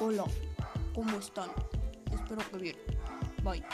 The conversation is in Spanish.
Hola, ¿cómo están? Espero que bien. Bye.